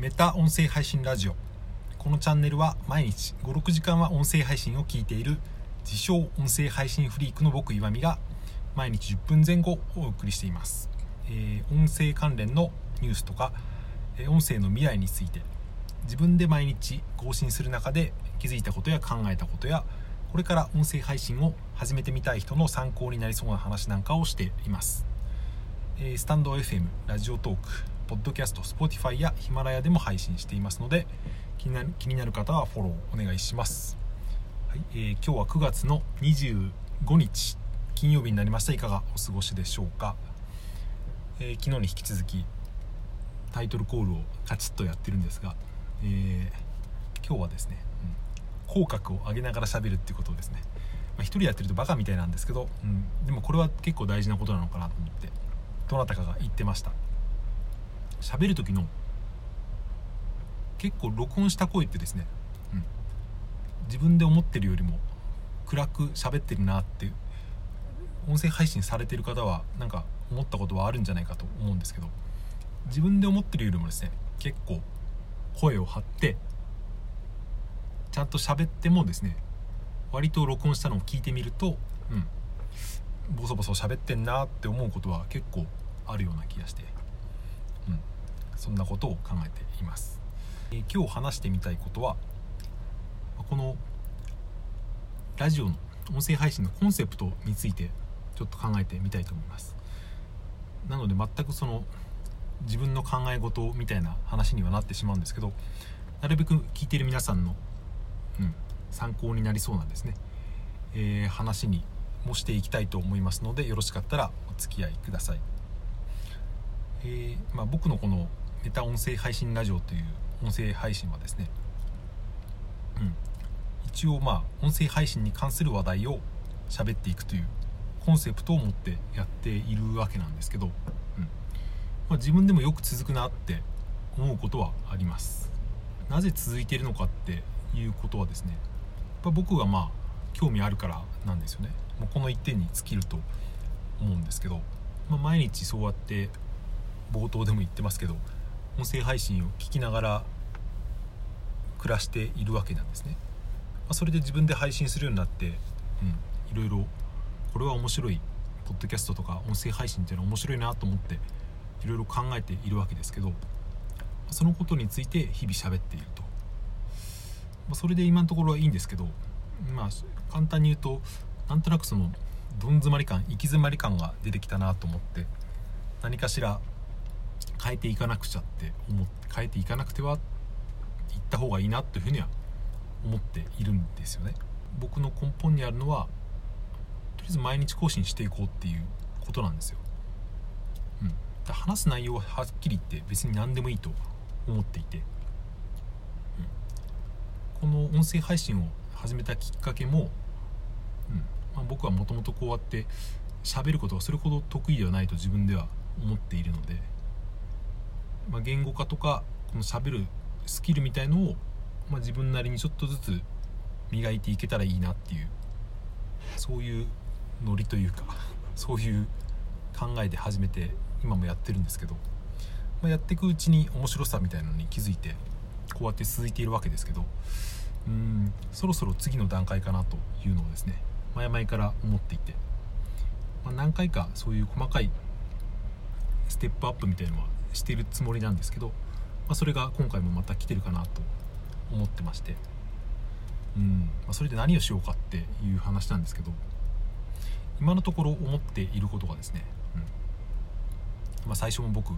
メタ音声配信ラジオ。このチャンネルは毎日56時間は音声配信を聞いている自称音声配信フリークの僕岩見が毎日10分前後お送りしています、えー音声関連のニュースとか、え音声の未来について自分で毎日更新する中で気づいたことや考えたことやこれから音声配信を始めてみたい人の参考になりそうな話なんかをしています。えースタンド FM、ラジオトーク、ポッドキャスト、Spotify やヒマラヤでも配信していますので気になる気になる方はフォローお願いします、はいえー今日は9月の25日金曜日になりました。いかがお過ごしでしょうか、えー昨日に引き続きタイトルコールをカチッとやってるんですが、えー今日はですね、うん口角を上げながら喋るっていうことをですね、まあ、一人やってるとバカみたいなんですけど、うん、でもこれは結構大事なことなのかなと思ってどなたかが言ってました。喋る時の結構録音した声ってですね、うん、自分で思ってるよりも暗く喋ってるなって音声配信されてる方はなんか思ったことはあるんじゃないかと思うんですけど自分で思ってるよりもですね結構声を張ってちゃんと喋ってもですね割と録音したのを聞いてみるとうん。ボソボソ喋ってんなって思うことは結構あるような気がして、うん、そんなことを考えています、え今日話してみたいことはこのラジオの音声配信のコンセプトについてちょっと考えてみたいと思います。なので全くその自分の考え事みたいな話にはなってしまうんですけどなるべく聞いている皆さんの、うん、参考になりそうなんですね、えー話にもしていきたいと思いますのでよろしかったらお付き合いください、えーまあ、僕のこのメタ音声配信ラジオという音声配信はですね、うん、一応まあ音声配信に関する話題を喋っていくというコンセプトを持ってやっているわけなんですけど、うん。まあ、自分でもよく続くなって思うことはあります。なぜ続いているのかっていうことはですねやっぱ僕がまあ興味あるからなんですよね。もうこの一点に尽きると思うんですけど、まあ、毎日そうやって冒頭でも言ってますけど音声配信を聞きながら暮らしているわけなんですね、ま、それで自分で配信するようになって、うん、いろいろこれは面白いポッドキャストとか音声配信っていうのは面白いなと思っていろいろ考えているわけですけどそのことについて日々喋っていると、ま、それで今のところはいいんですけどまあ簡単に言うとなんとなくそのどん詰まり感行き詰まり感が出てきたなと思って何かしら変えていかなくちゃって思って変えていかなくては行った方がいいなというふうには思っているんですよね。僕の根本にあるのはとりあえず毎日更新していこうっていうことなんですよ、うん、だ話す内容ははっきり言って別に何でもいいと思っていて、うん、この音声配信を始めたきっかけも、うん。まあ、僕はもともとこうやって喋ることがそれほど得意ではないと自分では思っているので、まあ、言語化とかこの喋るスキルみたいのを、まあ、自分なりにちょっとずつ磨いていけたらいいなっていうそういうノリというかそういう考えで始めて今もやってるんですけど、まあ、やっていくうちに面白さみたいなのに気づいてこうやって続いているわけですけどうんそろそろ次の段階かなというのをですね前々から思っていて、まあ、何回かそういう細かいステップアップみたいなのはしているつもりなんですけど、まあ、それが今回もまた来てるかなと思ってまして。うん、まあ、それで何をしようかっていう話なんですけど今のところ思っていることがですね、うん。まあ、最初も僕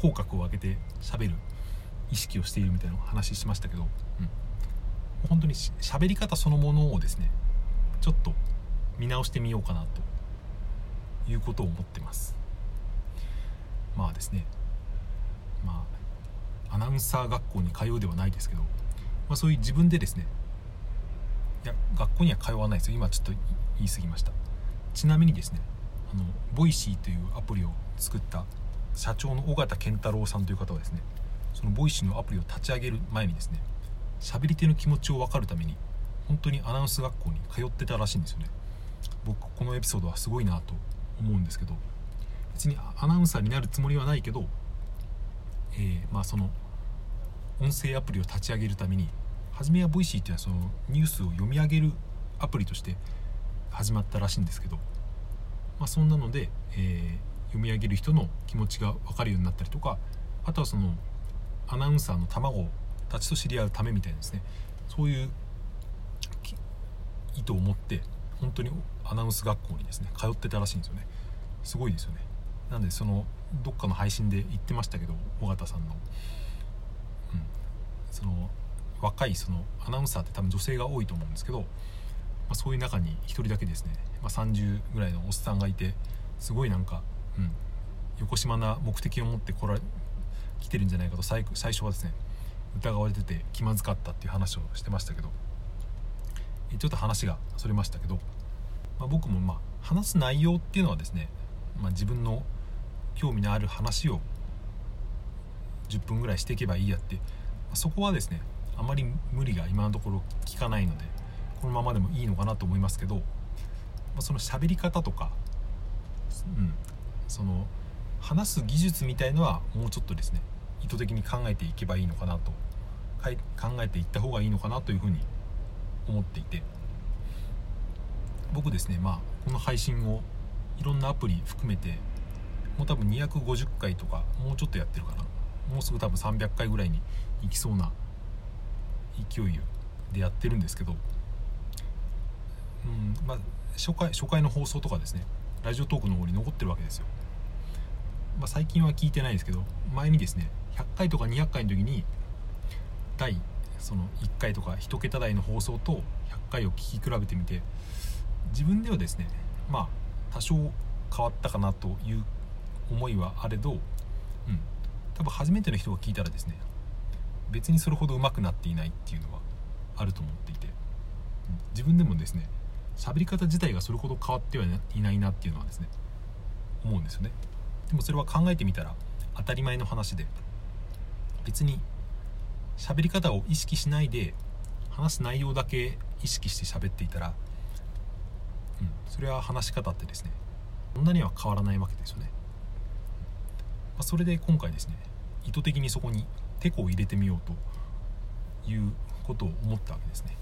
口角を上げて喋る意識をしているみたいな話しましたけど、うん、本当に喋り方そのものをですねちょっと見直してみようかなということを思ってます。まあですねまあアナウンサー学校に通うではないですけど、まあ、そういう自分でですねいや学校には通わないですよ。今ちょっと言い過ぎました。ちなみにですねあのボイシーというアプリを作った社長の尾形健太郎さんという方はですねそのボイシーのアプリを立ち上げる前にですね喋り手の気持ちを分かるために本当にアナウンス学校に通ってたらしいんですよね。僕このエピソードはすごいなと思うんですけど別にアナウンサーになるつもりはないけど、えーまあその音声アプリを立ち上げるために初めはボイシーっていうのはそのニュースを読み上げるアプリとして始まったらしいんですけど、まあ、そんなので、えー、読み上げる人の気持ちが分かるようになったりとかあとはそのアナウンサーの卵たちと知り合うためみたいなですね。そういう意図を持って本当にアナウンス学校にですね通ってたらしいんですよね。すごいですよね。なんでそのどっかの配信で言ってましたけど尾形さんの、うん、その若いそのアナウンサーって多分女性が多いと思うんですけど、まあ、そういう中に1人だけですね、まあ、30ぐらいのおっさんがいてすごいなんか、うん、横島な目的を持って来ら来てるんじゃないかと最最初はですね疑われてて気まずかったっていう話をしてましたけど。ちょっと話がそれましたけど、まあ、僕もまあ話す内容っていうのはですね、まあ、自分の興味のある話を10分ぐらいしていけばいいやって、そこはですねあまり無理が今のところ効かないのでこのままでもいいのかなと思いますけど、まあ、その喋り方とか、うん、その話す技術みたいのはもうちょっとですね意図的に考えていけばいいのかなと考えていった方がいいのかなというふうに思っていて。僕ですねまあこの配信をいろんなアプリ含めてもう多分250回とかもうちょっとやってるかな。もうすぐ多分300回ぐらいに行きそうな勢いでやってるんですけど、うんまあ、初回初回の放送とかですね。ラジオトークの方に残ってるわけですよ、まあ、最近は聞いてないですけど前にですね100回とか200回の時に第その1回とか1桁台の放送と100回を聞き比べてみて自分ではですねまあ多少変わったかなという思いはあれど、うん、多分初めての人が聞いたらですね別にそれほど上手くなっていないっていうのはあると思っていて、うん、自分でもですね喋り方自体がそれほど変わってはいないなっていうのはですね思うんですよね。でもそれは考えてみたら当たり前の話で別に喋り方を意識しないで話す内容だけ意識して喋っていたら、うん、それは話し方ってですねそんなには変わらないわけですよね。まあ、それで今回ですね意図的にそこにテコを入れてみようということを思ったわけですね、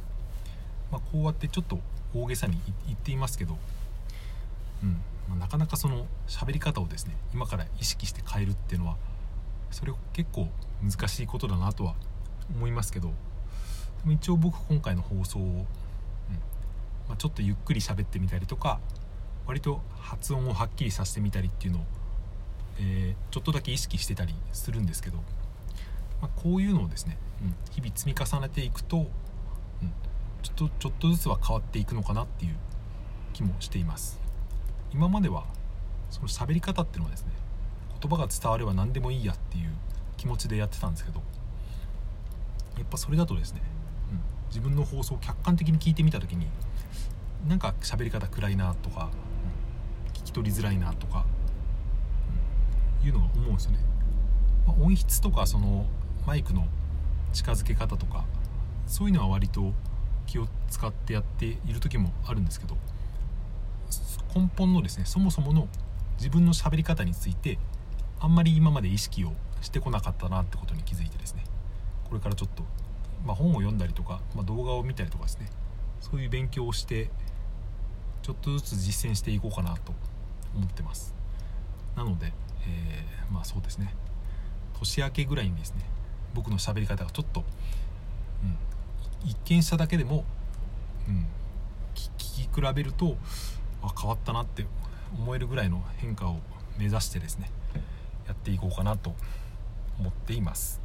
まあ、こうやってちょっと大げさに言っていますけど、うん。まあ、なかなかその喋り方をですね今から意識して変えるっていうのはそれ結構難しいことだなとは思いますけどでも一応僕今回の放送を、うん。まあ、ちょっとゆっくり喋ってみたりとか割と発音をはっきりさせてみたりっていうのをえー、ちょっとだけ意識してたりするんですけど、まあ、こういうのをですね、うん、日々積み重ねていくと、うん、ちょっとちょっとずつは変わっていくのかなっていう気もしています。今まではその喋り方っていうのはですね言葉が伝われば何でもいいやっていう気持ちでやってたんですけどやっぱそれだとですね、うん、自分の放送を客観的に聞いてみた時になんか喋り方暗いなとか、うん、聞き取りづらいなとかいうのが思うんですよね、まあ、音質とかそのマイクの近づけ方とかそういうのは割と気を使ってやっている時もあるんですけど根本のですねそもそもの自分の喋り方についてあんまり今まで意識をしてこなかったなってことに気づいてですねこれからちょっと、まあ、本を読んだりとか、まあ、動画を見たりとかですねそういう勉強をしてちょっとずつ実践していこうかなと思ってます。なのでえー、まあそうですね。年明けぐらいにですね僕の喋り方がちょっと、うん、一見しただけでも、うん、聞き比べるとあ変わったなって思えるぐらいの変化を目指してですねやっていこうかなと思っています。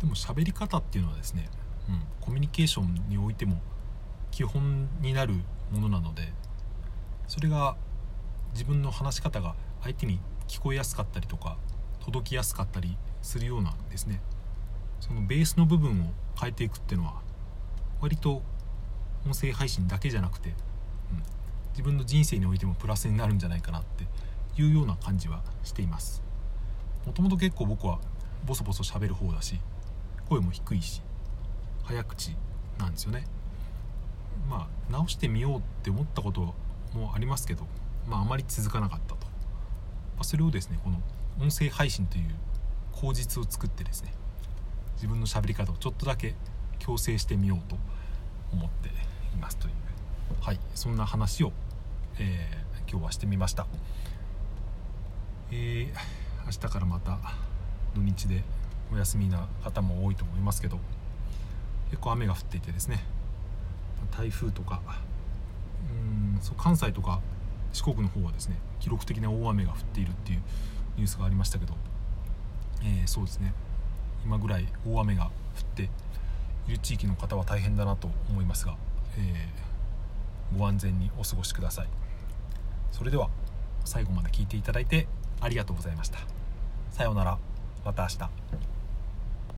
でも喋り方っていうのはですね、うん、コミュニケーションにおいても基本になるものなのでそれが自分の話し方が相手に聞こえやすかったりとか届きやすかったりするようなですね。そのベースの部分を変えていくっていうのは割と音声配信だけじゃなくて、うん、自分の人生においてもプラスになるんじゃないかなっていうような感じはしています。もともと結構僕はボソボソ喋る方だし声も低いし早口なんですよね。まあ直してみようって思ったこともありますけどまああまり続かなかったと。まあそれをですねこの音声配信という口実を作ってですね自分の喋り方をちょっとだけ矯正してみようと思っていますという。はいそんな話を、えー、今日はしてみました。えー、明日からまた土日でお休みな方も多いと思いますけど結構雨が降っていてですね台風とかうんそう関西とか四国の方はですね記録的な大雨が降っているっていうニュースがありましたけど、えー、そうですね。今ぐらい大雨が降っている地域の方は大変だなと思いますが、えー、ご安全にお過ごしください。それでは最後まで聞いていただいてありがとうございました。さようなら。また明日。